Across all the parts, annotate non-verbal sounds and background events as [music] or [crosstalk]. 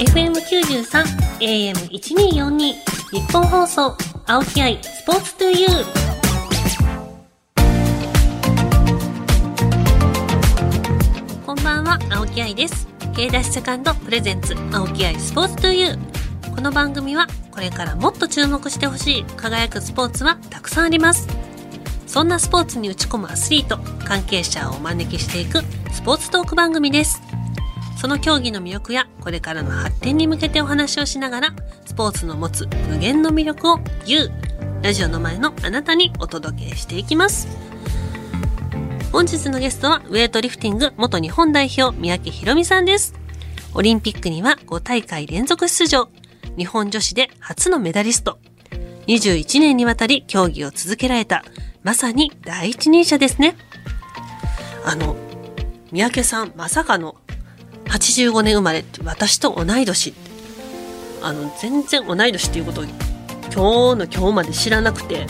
FM93 AM1242 日本放送青木愛スポーツトゥユー。こんばんは青木愛です。K ダッシュセカンドプレゼンツ青木愛スポーツトゥユー。この番組はこれからもっと注目してほしい輝くスポーツはたくさんあります。そんなスポーツに打ち込むアスリート関係者をお招きしていくスポーツトーク番組です。その競技の魅力やこれからの発展に向けてお話をしながら、スポーツの持つ無限の魅力を You、ラジオの前のあなたにお届けしていきます。本日のゲストはウェイトリフティング元日本代表三宅宏美さんです。オリンピックには5大会連続出場。日本女子で初のメダリスト。21年にわたり競技を続けられた、まさに第一人者ですね。あの、三宅さん、まさかの85年生まれって私と同い年あの全然同い年っていうことを今日の今日まで知らなくて。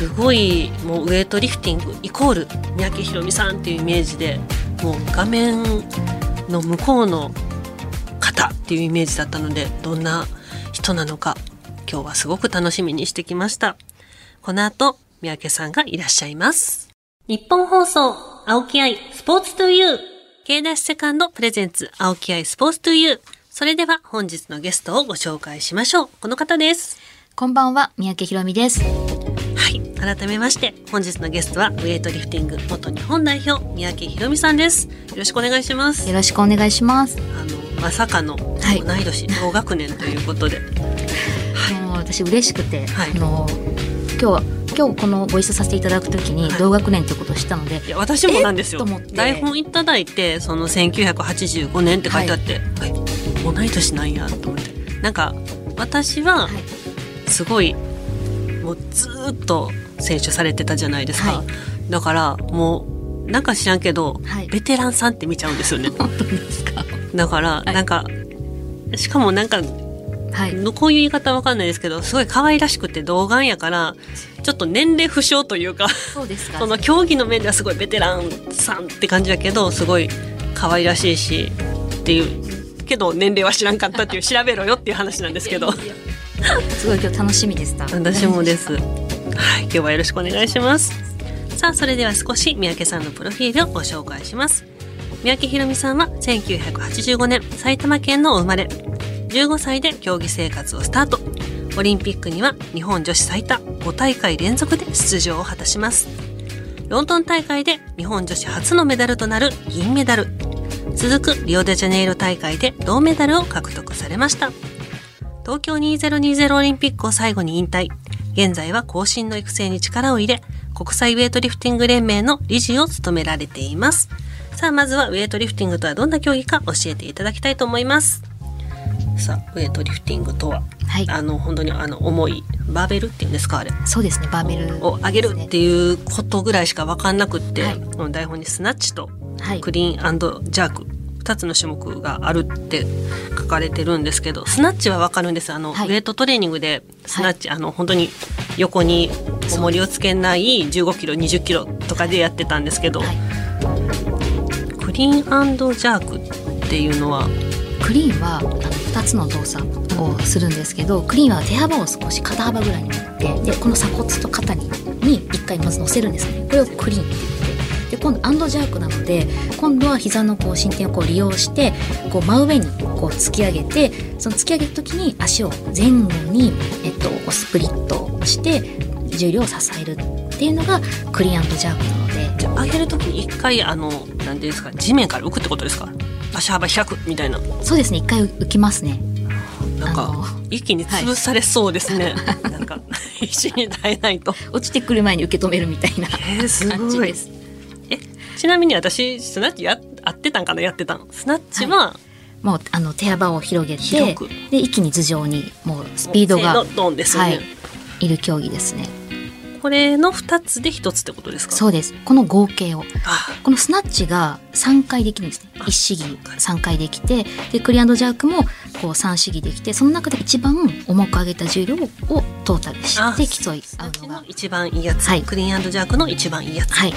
すごいもうウエイトリフティングイコール三宅宏美さんっていうイメージでもう画面の向こうの方っていうイメージだったのでどんな人なのか今日はすごく楽しみにしてきました。この後三宅さんがいらっしゃいます。日本放送青木愛スポーツトゥユー K ダッシュセカンドプレゼンツ青木愛スポーツトゥユー。それでは本日のゲストをご紹介しましょう。この方です。こんばんは、三宅ひろみです。はい。改めまして、本日のゲストは、ウェイトリフティング元日本代表、三宅ひろみさんです。よろしくお願いします。よろしくお願いします。あの、まさかの、同い年、同学年ということで。はい、もう私嬉しくて、はい、あの、今日は今日このご一緒させていただくときに同学年ということを知ったので、はい、いや私もなんですよ。台本いただいてその1985年って書いてあって、はい、同い年なんやと思って。なんか私はすごいもうずっと選手されてたじゃないですか、はい、だからもうなんか知らんけど、はい、ベテランさんって見ちゃうんですよね。[laughs] 本当ですか？だから、なんかしかもなんかはい、こういう言い方わかんないですけどすごい可愛らしくて童顔やからちょっと年齢不詳というかそうですか。その競技の面ではすごいベテランさんって感じだけどすごい可愛らしいしっていうけど年齢は知らんかったっていう調べろよっていう話なんですけど。すごい今日楽しみでした。私もです。[laughs] はい今日はよろしくお願いします。さあそれでは少し三宅さんのプロフィールをご紹介します。三宅宏美さんは1985年埼玉県のお生まれ15歳で競技生活をスタート。オリンピックには日本女子最多5大会連続で出場を果たします。ロンドン大会で日本女子初のメダルとなる銀メダル。続くリオデジャネイロ大会で銅メダルを獲得されました。東京2020オリンピックを最後に引退。現在は後進の育成に力を入れ、国際ウェイトリフティング連盟の理事を務められています。さあ、まずはウェイトリフティングとはどんな競技か教えていただきたいと思います。さウエイトリフティングとは、はい、あの本当にあの重いバーベルっていうんですかあれ。そうですねバーベルを上げるっていうことぐらいしか分かんなくって、はい、台本にスナッチとクリーンジャーク、2つの種目があるって書かれてるんですけどスナッチは分かるんです。あの、はい、ウエイトトレーニングでスナッチ、はい、あの本当に横に重りをつけない15キロ20キロとかでやってたんですけど、はい、クリーンジャークっていうのはクリーンは2つの動作をするんですけどクリーンは手幅を少し肩幅ぐらいに持ってでこの鎖骨と肩にに1回まず乗せるんですね。これをクリーンって言ってで今度アンドジャークなので今度は膝のこう進展をこう利用してこう真上にこう突き上げてその突き上げる時に足を前後に、えっと、スプリットして重量を支えるっていうのがクリーンジャークなので。じゃあ上げる時に1回あの何ていうんですか地面から浮くってことですか？足幅100みたいな。そうですね。一回浮きますね。なんか一気に潰されそうですね、はい、[laughs] なんか必死に耐えないと。落ちてくる前に受け止めるみたいな感じです、えちなみに私スナッチや合ってたんかな？やってたのスナッチは、はい、もうあの手幅を広げてで一気に頭上にもうスピードがドンですね、はい、いる競技ですねこれの2つで1つってことですか？そうです。この合計を。このスナッチが3回できるんですね。1試技3回できてでクリアンドジャークもこう3試技できてその中で一番重く上げた重量をトータルして競い合うのが。一番いいやつ、はい、クリーンジャークの一番いいやつ。はい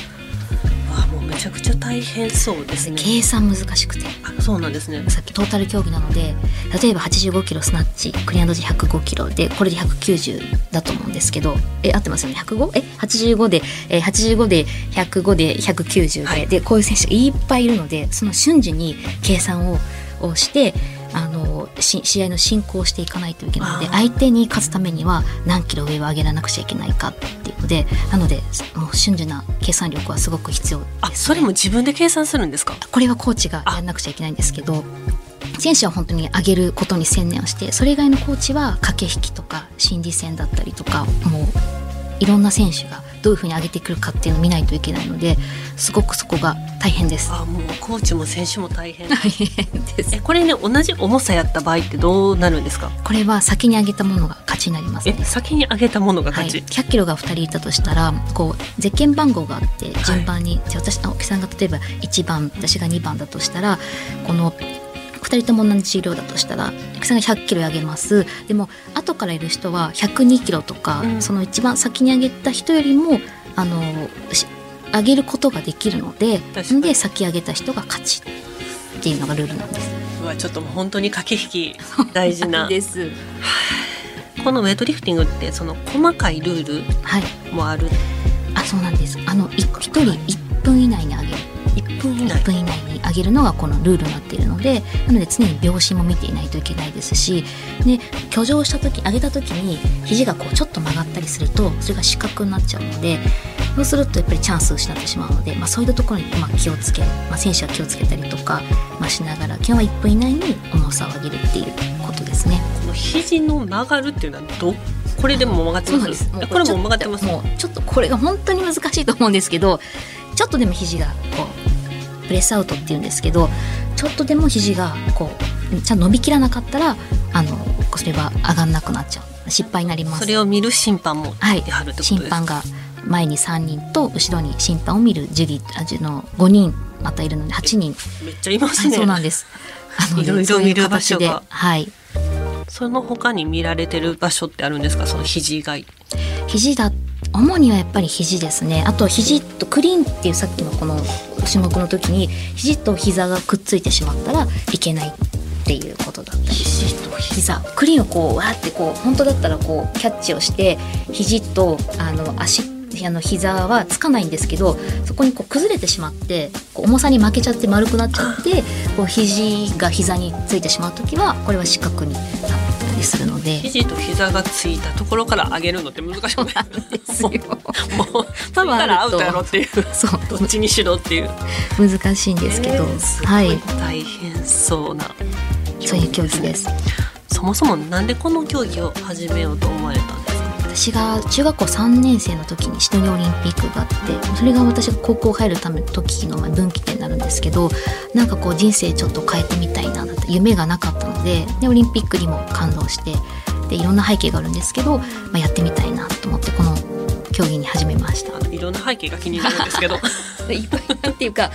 あもうめちゃくちゃ大変そうですね。計算難しくて。あそうなんですね。さっきトータル競技なので例えば85キロスナッチクリアンド時105キロでこれで190だと思うんですけどえ合ってますよね？105? え85で、えー、85で105で190で、はい、でこういう選手がいっぱいいるのでその瞬時に計算ををして試合の進行していかないといけないので相手に勝つためには何キロ上を上げらなくちゃいけないかっていうのでなのでもう瞬時な計算力はすごく必要です、ね、あそれも自分で計算するんですか？これはコーチがやらなくちゃいけないんですけど選手は本当に上げることに専念をしてそれ以外のコーチは駆け引きとか心理戦だったりとかもういろんな選手がどういうふうに上げてくるかっていうのを見ないといけないのですごくそこが大変です。あもうコーチも選手も大変。大変です。えこれね同じ重さやった場合ってどうなるんですか？これは先に上げたものが勝ちになります、ね、先に上げたものが勝ち。はい、100キロが2人いたとしたらこうゼッケン番号があって順番に、はい、私青木さんが例えば1番私が2番だとしたらこの2人とも同じ量だとしたらさんが100キロ上げますでも後からいる人は102キロとか、うん、その一番先に上げた人よりもあの上げることができるのでで先上げた人が勝ちっていうのがルールなんです。うわちょっともう本当に駆け引き [laughs] 大事な。です。このウェイトリフティングってその細かいルールもある。はい、あそうなんです。あの一人一分以内に上げる。1分以内 ,1 分以内に上げるのがこのルールになっているのでなので常に秒針も見ていないといけないですしで挙上した時上げた時に肘がこうちょっと曲がったりするとそれが死角になっちゃうのでそうするとやっぱりチャンスを失ってしまうので、まあ、そういったところにまあ気をつけ、まあ、選手は気をつけたりとか、まあ、しながら基本は1分以内に重さを上げるっていうことですね。この肘の曲がるっていうのはどこれでも曲がってます？これも曲がってます？もうちょっとこれが本当に難しいと思うんですけどちょっとでも肘がこうプレスアウトっていうんですけどちょっとでも肘がこうちゃんと伸びきらなかったらあのそれは上がんなくなっちゃう。失敗になります。それを見る審判もはい、審判が前に3人と後ろに審判を見るジュリーの5人またいるので8人。めっちゃいますね、そうなんです。あの [laughs] いろいろ見る場所が。はい。その他に見られてる場所ってあるんですか？その肘以外。肘だ主にはやっぱり肘ですね。あと肘とクリーンっていうさっきのこの種目の時に肘と膝がくっついてしまったらいけないっていうことだった。り肘と膝。クリーンをこうわーってこう本当だったらこうキャッチをして肘とあの足あの膝はつかないんですけどそこにこう崩れてしまってこう重さに負けちゃって丸くなっちゃってこう肘が膝についてしまう時はこれは四角になったりするので。肘と膝がついたところから上げるのって難しくないですよ。もう多分アウトやろっていう。そう。どっちにしろっていう。難しいんですけど、えー、はい。大変そうなそういう競技ですそもそもなんでこの競技を始めようと思われたんですか？私が中学校3年生の時にシドニーオリンピックがあってそれが私が高校入るための時の分岐点になるんですけどなんかこう人生ちょっと変えてみたいなって夢がなかったのででオリンピックにも感動してでいろんな背景があるんですけど、まあ、やってみたいなと思ってこの競技に始めました。いろんな背景が気になるんですけど。[laughs] いっぱいっていうか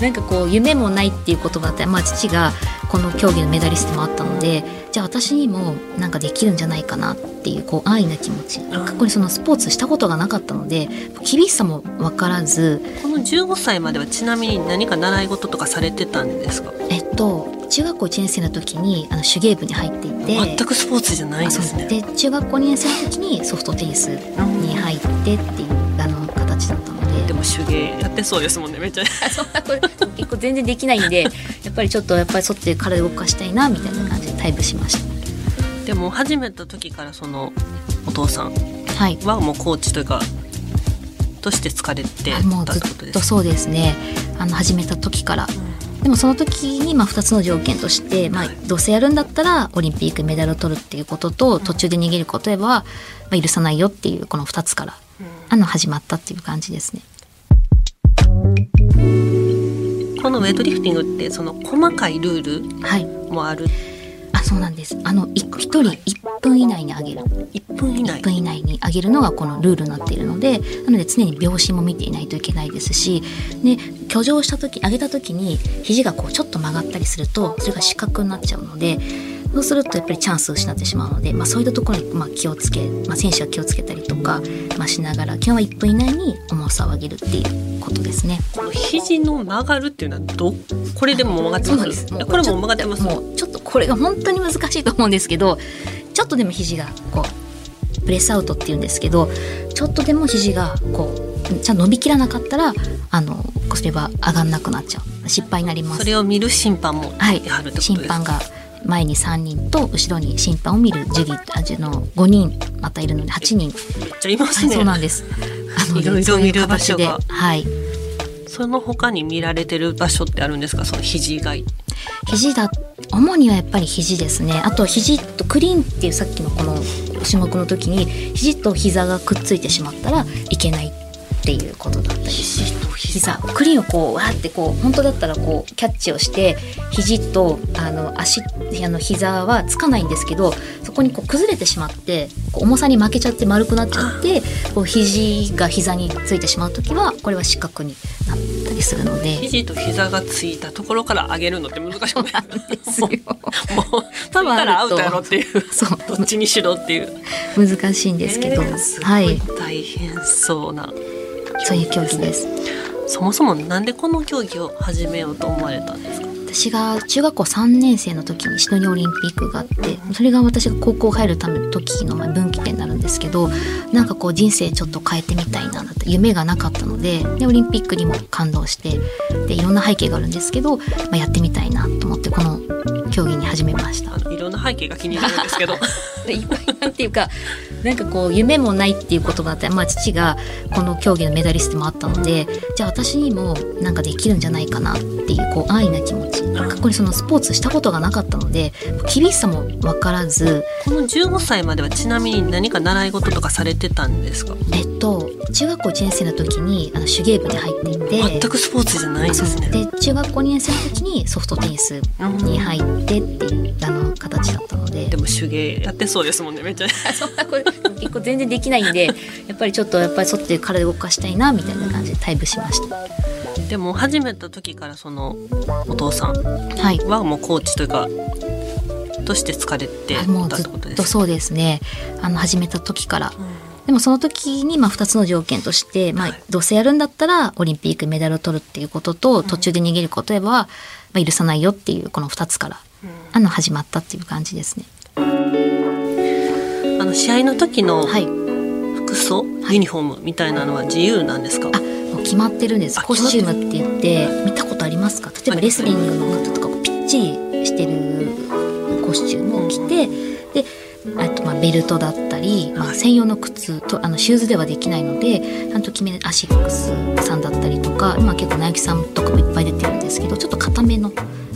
なんかこう夢もないっていうことがあって、まあ、父がこの競技のメダリストもあったのでじゃあ私にもなんかできるんじゃないかなっていうこう安易な気持ち。過去にそのスポーツしたことがなかったので厳しさも分からずこの15歳まではちなみに何か習い事とかされてたんですか？えっと中学校1年生の時にあの手芸部に入っていて。全くスポーツじゃないですね。で中学校2年生の時にソフトテニスに入ってっていうあの形だったので。でも手芸やってそうですもんねめっちゃ。そんなこれ結構全然できないんで [laughs] やっぱりちょっとやっぱり外で体動かしたいなみたいな感じでタイプしました。でも始めた時からそのお父さん。はもうコーチというか、として疲れてたもうずっとそうですね。あの始めた時から、うん、でもその時にまあ2つの条件として、まあ、どうせやるんだったらオリンピックメダルを取るっていうことと途中で逃げることは、まあ、許さないよっていうこの2つから、うん、あの始まったっていう感じですね。このウェイトリフティングってその細かいルールもある、はいあそうなんです。あの一人1分以内に上げる。1分以内 ,1 分以内に上げるのがこのルールになっているのでなので常に秒針も見ていないといけないですしで挙上した時上げた時に肘がこうちょっと曲がったりするとそれが死角になっちゃうのでそうするとやっぱりチャンスを失ってしまうので、まあ、そういったところにまあ気をつけ、まあ、選手は気をつけたりとか、まあ、しながら基本は1分以内に重さを上げるっていうことですね。この肘の曲がるっていうのはどこれでも曲がってます？これも曲がってます？もうちょっとこれが本当に難しいと思うんですけどちょっとでも肘がこうプレスアウトっていうんですけどちょっとでも肘がこうちゃんと伸びきらなかったらあのそれは上がんなくなっちゃう。失敗になります。それを見る審判もはい。審判が前に3人と後ろに審判を見るジュリーあの5人またいるので8人、めっちゃいますはい、ね、そうなんです。あのいろいろ見る場所が。はい。その他に見られてる場所ってあるんですか？その肘以外。肘だ主にはやっぱり肘ですね。あと肘とクリーンっていうさっきのこの種目の時に肘と膝がくっついてしまったらいけないっていうことだったり肘と膝。膝クリーンをこうわーってこう本当だったらこうキャッチをして肘とあの足あの膝はつかないんですけどそこにこう崩れてしまってこう重さに負けちゃって丸くなっちゃってこう肘が膝についてしまう時はこれは失格になったりするので。肘と膝がついたところから上げるのって難しくない？ですよ。もうついたらアウトやろっていう。そう。どっちにしろっていう。難しいんですけど、えーはい。い。大変そうなそういう競技です。そもそもなんでこの競技を始めようと思われたんですか？私が中学校3年生の時にシドニーオリンピックがあってそれが私が高校入るための時の分岐点になるんですけどなんかこう人生ちょっと変えてみたいなだって夢がなかったのででオリンピックにも感動してでいろんな背景があるんですけど、まあ、やってみたいなと思ってこの競技に始めました。いろんな背景が気になるんですけど。[laughs] でいっぱいなんていうかなんかこう夢もないっていうことがあって、まあ、父がこの競技のメダリストもあったのでじゃあ私にもなんかできるんじゃないかなっていうこう安易な気持ち。過去にそのスポーツしたことがなかったので厳しさも分からずこの15歳まではちなみに何か習い事とかされてたんですか？えっと中学校1年生の時にあの手芸部に入っていて全くスポーツじゃないんですね。で中学校2年生の時にソフトテニスに入ってっていうあの形だったので。でも手芸やってそうですもんねめっちゃ。[laughs] そんなこれ結構全然できないんで [laughs] やっぱりちょっとやっぱりそって体動かしたいなみたいな感じで退部しました。でも始めた時からそのお父さんはもうコーチというかとして疲れてもうずっとそうですね。あの始めた時から。でもその時にまあ2つの条件として、まあはい、どうせやるんだったらオリンピックメダルを取るっていうことと途中で逃げることは、まあ、許さないよっていうこの2つからあの始まったっていう感じですね。あの試合の時のはい、服装、ユニフォームみたいなのは自由なんですか？あもう決まってるんです。あコスチュームって言って見たことありますか？例えばレスリングの方とかこうぴっちりしてるコスチュームを着てであとまあベルトだったり、まあ、専用の靴とあのシューズではできないのでちゃんと決めアシックスさんだったりとか今結構ナイキさんとかもいっぱい出てるんですけどちょっと固めのち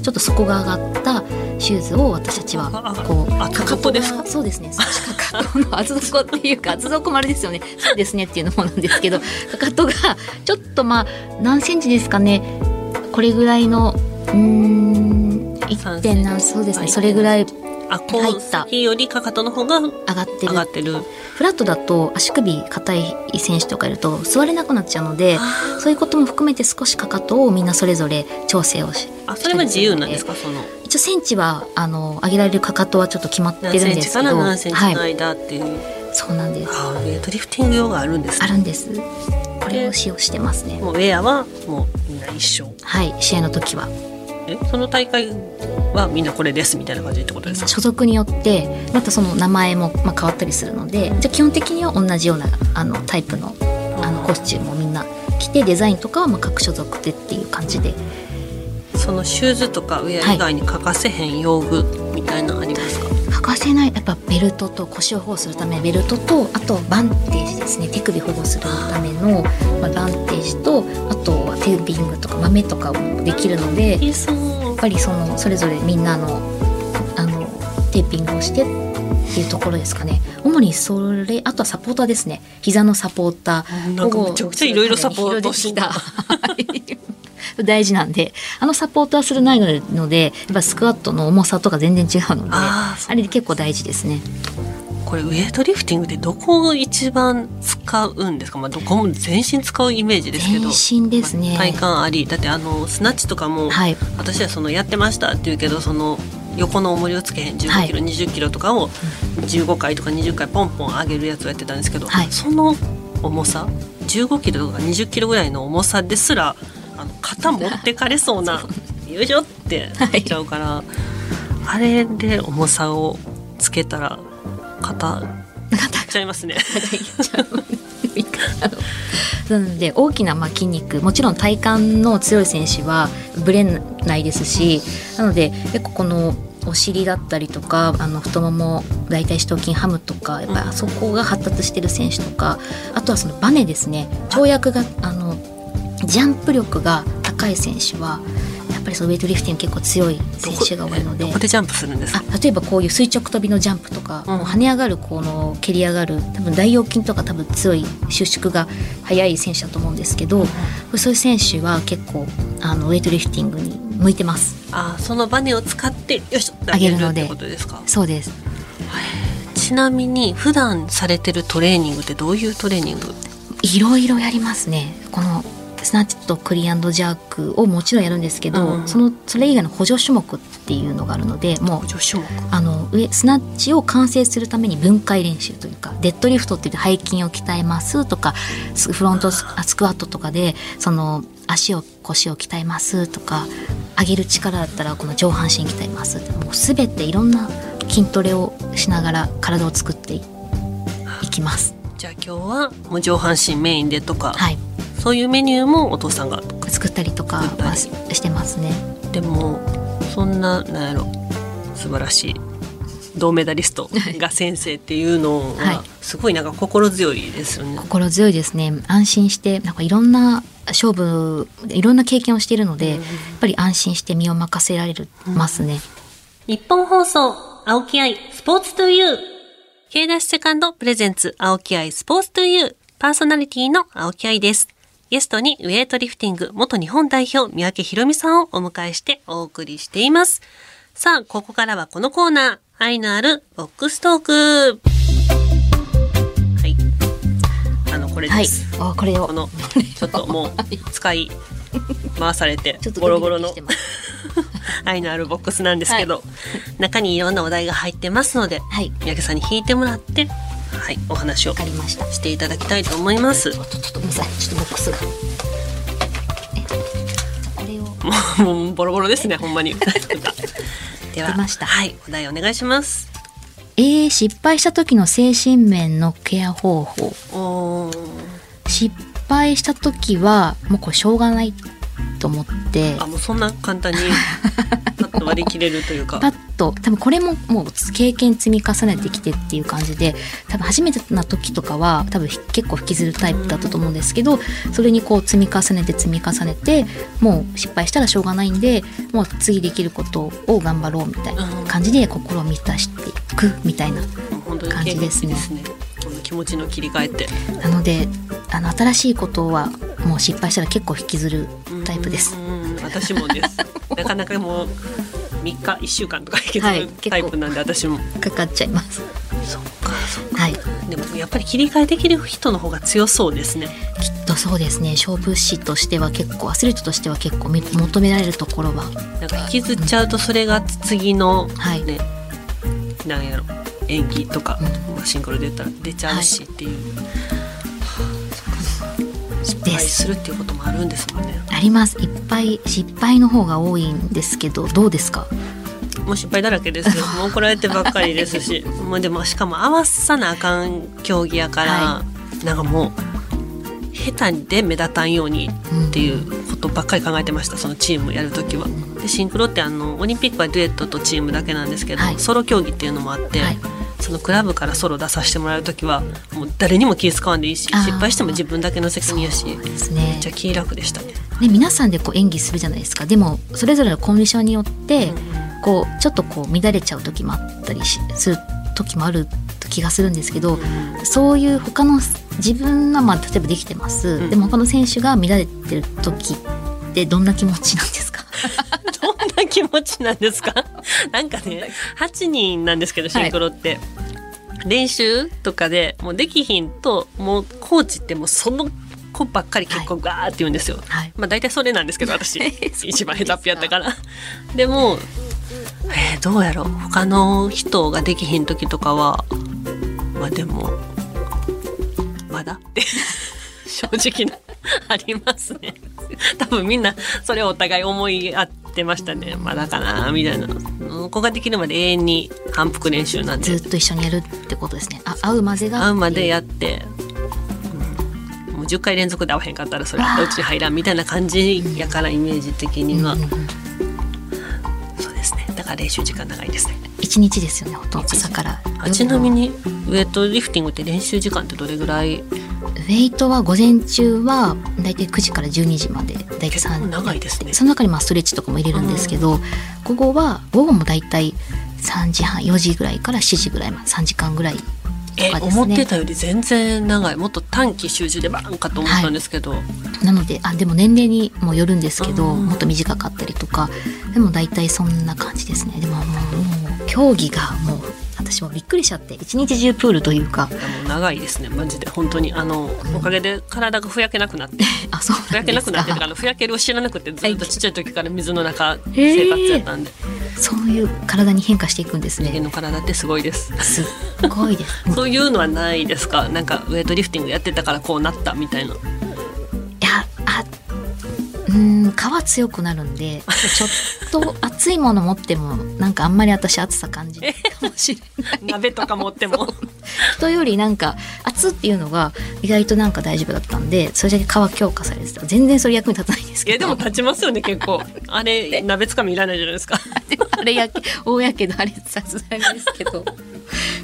ょっと底が上がったシューズを私たちはこうかか？かとがそうですね。かかとの厚底っていうか厚底もあれですよねそうですねっていうのもなんですけどかかとがちょっとまあ何センチですかね。これぐらいのうーん1点何そうですね。それぐらいあこう入った先よりかかとの方が上上がってる。がってる。フラットだと足首硬い選手とかいると座れなくなっちゃうのでそういうことも含めて少しかかとをみんなそれぞれ調整をしあそれは自由なんですか？その一応センチはあの上げられるかかとはちょっと決まってるん何センチですけどから何センチのはい、間っていう、そうなんです。あウェイトリフティング用があるんです。ねあるんです。これを使用してますね。もうウェアはもうみんな一緒。はい試合の時は。えその大会はみんなこれですみたいな感じってことですか？所属によってまたその名前もまあ変わったりするのでじゃあ基本的には同じようなあのタイプのあのコスチュームをみんな着てデザインとかはまあ各所属でっていう感じでそのシューズとかウェア以外に欠かせへん用具みたいなのありますか、欠かせないやっぱベルトと腰を保護するためのベルトとあとバンテージですね。手首保護するための、まあ、バンテージとあとはテーピングとか豆とかもできるのでやっぱりそのそれぞれみんなのあのテーピングをしてっていうところですかね。主にそれあとはサポーターですね。膝のサポーター。なんかめちゃくちゃいろいろサポートした [laughs] 大事なんであのサポーターするないのでやっぱスクワットの重さとか全然違うのであれ結構大事ですね。これウェイトリフティングでどこを一番使うんですか、まあ、どこも全身使うイメージですけど。全身ですね。まあ体幹あり。だってあのスナッチとかも、はい。私はそのやってましたって言うけどその横の重りをつけへん1 5キロ、はい、2 0キロとかを15回とか20回ポンポン上げるやつをやってたんですけど、はい、その重さ15キロとか20キロぐらいの重さですらあの肩持ってかれそうな [laughs] よいしょってなっちゃうから、はい、あれで重さをつけたら肩ちゃいますね。[laughs] なので大きなまあ筋肉。もちろん体幹の強い選手はぶれないですしなので結構このお尻だったりとかあの太もも大腿四頭筋ハムとかやっぱあそこが発達してる選手とかあとはそのバネですね。跳躍があのジャンプ力が高い選手はっぱりそのウェイトリフティング結構強い選手が多いので。ここでジャンプするんですあ例えばこういう垂直跳びのジャンプとか、うん、跳ね上がるこの蹴り上がる多分大腰筋とか多分強い収縮が速い選手だと思うんですけど、うん、そういう選手は結構あのウェイトリフティングに向いてます。あそのバネを使ってよし上げるので。そうです。ちなみに普段されてるトレーニングってどういうトレーニング？いろいろやりますね。このスナッチとクリアンドジャークをもちろんやるんですけど、うん、そのそれ以外の補助種目っていうのがあるのでもうあの上スナッチを完成するために分解練習というかデッドリフトって言って背筋を鍛えますとかフロントスクワットとかでその足を腰を鍛えますとか上げる力だったらこの上半身鍛えますもう全ていろんな筋トレをしながら体を作っていきます。じゃあ今日はもう上半身メインでとか、はい、そういうメニューもお父さんが作ったりとかはしてますね。でもそんななんやろ素晴らしい銅メダリストが先生っていうのはすごいなんか心強いですよね、はい、心強いですね。安心してなんかいろんな勝負いろんな経験をしているので、うん、やっぱり安心して身を任せられる、ますね。日本放送青木愛スポーツトゥユー K ダッシュセカンドプレゼンツ青木愛スポーツトゥユーパーソナリティの青木愛ですゲストにウェイトリフティング元日本代表三宅宏美さんをお迎えしてお送りしています。さあ、ここからはこのコーナー、愛のあるボックストーク。はい。あの、これです。はい、あ、これを。この、ちょっともう、使い回されて、ボロボロの愛のあるボックスなんですけど、はい、中にいろんなお題が入ってますので、はい、三宅さんに引いてもらって、はい、お話をしていただきたいと思います。ちょっとちょっとボックスが。これをもうボロボロですね、ほんまに。[laughs] では、はい、お題お願いします。えー、失敗した時の精神面のケア方法。失敗した時はもうこれしょうがないと思って。あもうそんな簡単に [laughs] パッと割り切れるというか。パッと。多分これももう経験積み重ねてきてっていう感じで多分初めてな時とかは多分結構引きずるタイプだったと思うんですけどそれにこう積み重ねて積み重ねてもう失敗したらしょうがないんでもう次できることを頑張ろうみたいな感じで心を満たしていくみたいな感じですね。気持ちの切り替えて。なのであの新しいことはもう失敗したら結構引きずるタイプです。私もです。[laughs] なかなかもう三日一週間とか引きずるタイプなんで、はい、私もかかっちゃいます。そっかそっか。はい。でもやっぱり切り替えできる人の方が強そうですね。きっとそうですね。勝負師としては結構アスリートとしては結構求められるところは。なんか引きずっちゃうとそれが次の、ね、はい、なんやろ演技とか、うん、シンクロで言ったら出ちゃうしっていう。はい失敗するっていうこともあるんですもんね。あります。いっぱい失敗の方が多いんですけどどうですか？もう失敗だらけです。よ [laughs] もう怒られてばっかりですし。もうでもしかも合わさなあかん競技やから、はい、なんかもう下手で目立たんようにっていうことばっかり考えてましたそのチームやる時は。でシンクロってあのオリンピックはデュエットとチームだけなんですけど、はい、ソロ競技っていうのもあって、はい、そのクラブからソロ出させてもらう時はもう誰にも気使わんでいいし失敗しても自分だけの責任やしですね。じゃ気楽でした。ねね皆さんでこう演技するじゃないですか。でもそれぞれのコンディションによって、こうちょっとこう乱れちゃう時もあったりする時もある気がするんですけど、そういう他の自分がまあ例えばできてます、うん、でも他の選手が乱れてる時ってどんな気持ちなんですか？[laughs] どんな気持ちなんですか？なんかね8人なんですけどシンクロって、はい、練習とかでもうできひんともうコーチってもうその子ばっかり結構ガーって言うんですよ、はい、まあ大体それなんですけど私。[laughs] 一番ヘタっぴやったから。でもえどうやろう。他の人ができひん時とかはまあでもまだ？って正直なありますね。多分みんなそれをお互い思い合ってましたね。まだかなみたいな。ここができるまで永遠に反復練習なんでずっと一緒にやるってことですね。あ会うまでが会うまでやって、うん、もう10回連続で会わへんかったらそれうちに入らんみたいな感じやからイメージ的には、うんうんうん。そうですね。だから練習時間長いですね一日ですよねほとんど。朝から。あちなみにウエイトリフティングって練習時間ってどれぐらい？ウェイトは午前中はだいたい9時から12時まで。だいたい結構3長いですね。その中にまあストレッチとかも入れるんですけど、午後は午後もだいたい3時半4時ぐらいから7時ぐらいまで3時間ぐらいとえ、かですね。思ってたより全然長い。もっと短期集中でバーンかと思ったんですけど、なのであでも年齢にもよるんですけど、うん。もっと短かったりとか。でも大体そんな感じですね。でももう競技がもう私もびっくりしちゃって一日中プールというか。う長いですねマジで本当に。あのおかげで体がふやけなくなって。[laughs] あそうふやけなくなっててあのふやけるを知らなくてずっとちっちゃい時から水の中生活やったんで。そういう体に変化していくんです人間ねの体ってすごいです。すっごいです。[laughs] そういうのはないですか？なんかウエイトリフティングやってたからこうなったみたいなうーん皮強くなるんでちょっと熱いもの持ってもなんかあんまり私熱さ感じないかもしれない。鍋とか持っても。[laughs] 人よりなんか熱っていうのが意外となんか大丈夫だったんでそれだけ皮強化されてた。全然それ役に立たないんですけど。いやでも立ちますよね結構。あれ鍋つかみいらないじゃないですか。でもあれやけ大やけどあれさすがにですけど。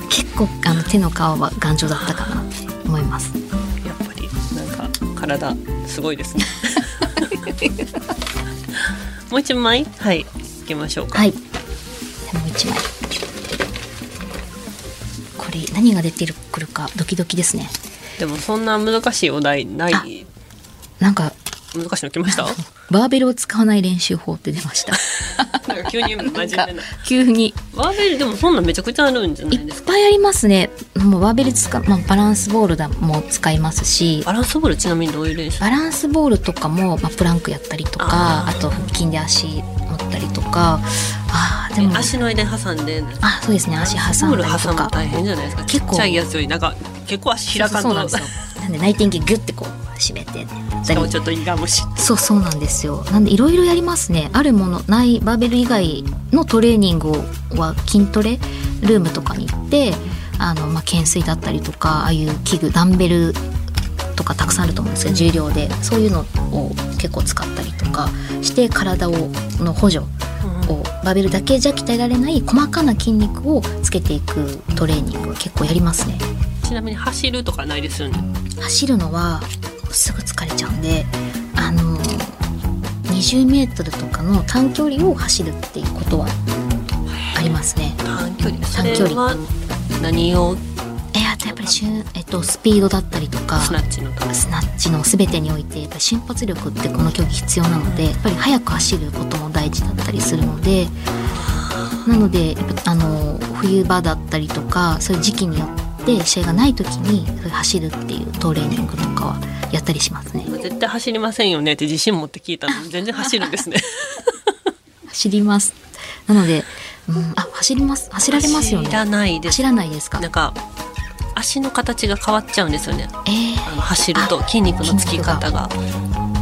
結構あの手の皮は頑丈だったかなって思います。やっぱりなんか体すごいですね [laughs] もう一枚？はい。行きましょうか、はい。でもう一枚。これ何が出てくるかドキドキですね。でもそんな難しいお題ない。なんか難しいの来ました？[laughs] バーベルを使わない練習法って出ました。なんか急に真面目な。急に。バーベルでもそんなんめちゃくちゃあるんじゃないいっですか？ぱいありますね。もうバーベル使う、まあ、バランスボールだも使いますし。バランスボールちなみにどういう練習？バランスボールとかも、まあ、プランクやったりとかあと腹筋で足持ったりとか。あーでも。足の間に挟んであそうですね。足挟んだりとか。挟むの大変じゃないですか？結構。ちっちゃいやつよりなんか結構足開かんとなんですよなんで内転筋ギュッてこう締めて。しかもちょっと胃がむしそうそうなんですよ。なんでいろいろやりますね。あるものないバーベル以外のトレーニングは筋トレルームとかに行ってあの、まあ、懸垂だったりとかああいう器具ダンベルとかたくさんあると思うんですけど重量で。そういうのを結構使ったりとかして体をの補助をバーベルだけじゃ鍛えられない細かな筋肉をつけていくトレーニングは結構やりますねちなみに走るとかないですよね？走るのはすぐ疲れちゃうんであの20メートルとかの短距離を走るっていうことはありますね。短距離。そ短距離。何を？えあとやっぱりしゅん、えっと、スピードだったりとかスナッチのスナッチの全てにおいてやっぱり瞬発力ってこの競技必要なのでやっぱり速く走ることも大事だったりするのでなのでやっぱあの冬場だったりとかそういう時期によって試合がない時に走るっていうトレーニングとかはやったりしますね。絶対走りませんよねって自信持って聞いたの。に [laughs] 全然走るんですね。走ります。なので、うん、あ走ります。走られますよね。走らないです。走らないですか？なんか足の形が変わっちゃうんですよね。えー。あの走ると筋肉のつき方が。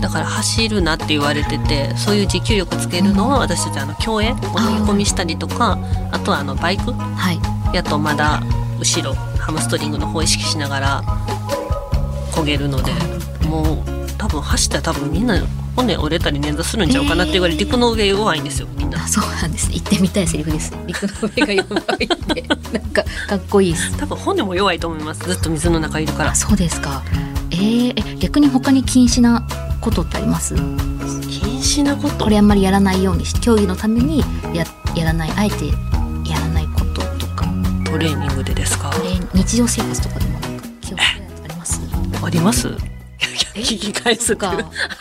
だから走るなって言われててそういう持久力つけるのは私たちあの競泳お踏み込みしたりとかあとはあのバイクはい。やとまだ後ろハムストリングの方を意識しながら焦げるのでもう多分走ったら多分みんな骨折れたり捻挫するんちゃうかなって言われて陸の上弱いんですよみんな。あそうなんです言ってみたいセリフです陸の上が弱いって。なんかかっこいいです。多分骨も弱いと思います。ずっと水の中いるから。あそうですか。えー、え逆に他に禁止なことってあります？禁止なこと？これあんまりやらないようにし競技のためにややらないあえてトレーニングでですか？日常生活とかでもなんか気をつけないとかあります？あります？え聞き返すか。あ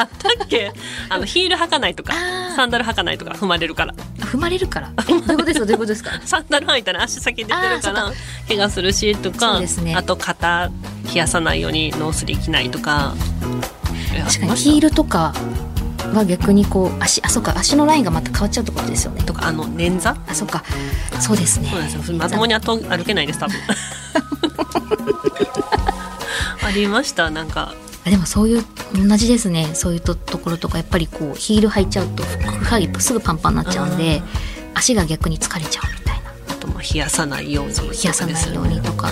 ったっけ？あのヒール履かないとかサンダル履かないとか踏まれるから。踏まれるから。えどういうことですか？どういうことですか？[laughs] サンダル履いたら足先出てるからあ怪我するしとかそうですね。あと肩冷やさないようにノースリー着ないとか。え確かにヒールとかは逆にこう足あそうか足のラインがまた変わっちゃうってことですよね。とかあの捻挫？あそうか。そうですね。そうですよ。まともに後歩けないです多分。[laughs] ありましたなんか。あでもそういう同じですね。そういうとところとかやっぱりこうヒール履いちゃうとふはぎすぐパンパンになっちゃうんで足が逆に疲れちゃうみたいな。あとまあ冷やさないように冷やさないようにとか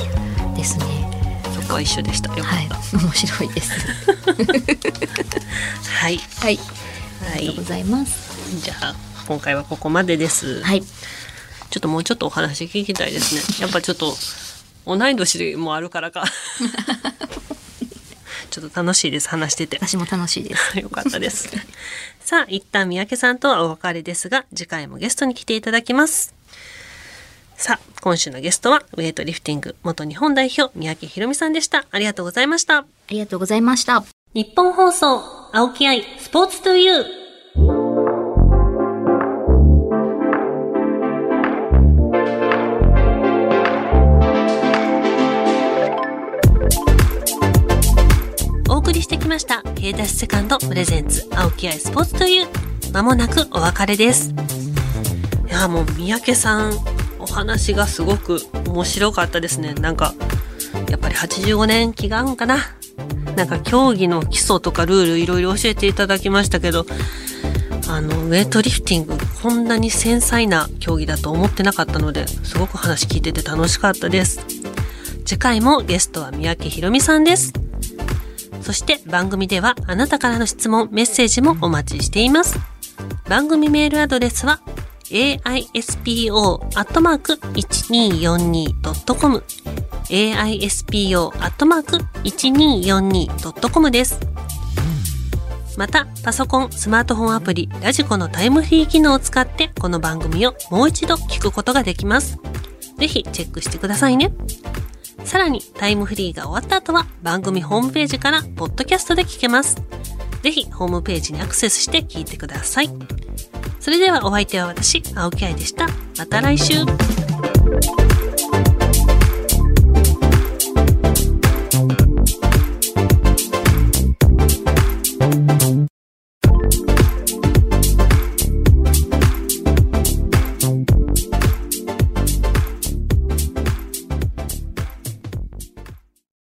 ですねは一緒でした。よかはい。った面白いです。[laughs] はい、はい。はい。ありがとうございます。じゃあ今回はここまでです、はい。ちょっともうちょっとお話聞きたいですね。[laughs] やっぱちょっと同い年でもあるからか。[laughs] ちょっと楽しいです。話してて。私も楽しいです。よかったです。さあ、一旦三宅さんとはお別れですが、次回もゲストに来ていただきます。さあ、今週のゲストは、ウェイトリフティング元日本代表、三宅宏美さんでした。ありがとうございました。ありがとうございました日本放送、青木愛、スポーツトゥユー。お送りしてきました、K ダッシュセカンドプレゼンツ、青木愛スポーツトゥユー。まもなくお別れです。いや、もう三宅さん、お話がすごく面白かったですね。なんか、やっぱり85年気が合うんかな。なんか競技の基礎とかルールいろいろ教えていただきましたけど、あの、ウェイトリフティング、こんなに繊細な競技だと思ってなかったので、すごく話聞いてて楽しかったです。次回もゲストは三宅宏美さんです。そして番組ではあなたからの質問、メッセージもお待ちしています。番組メールアドレスは aispo.1242.com aispo.1242.com です。また、パソコン、スマートフォンアプリ、ラジコのタイムフリー機能を使って、この番組をもう一度聞くことができます。ぜひチェックしてくださいね。さらに、タイムフリーが終わった後は、番組ホームページから、ポッドキャストで聞けます。ぜひ、ホームページにアクセスして聞いてください。それではお相手は私、青木愛でした。また来週。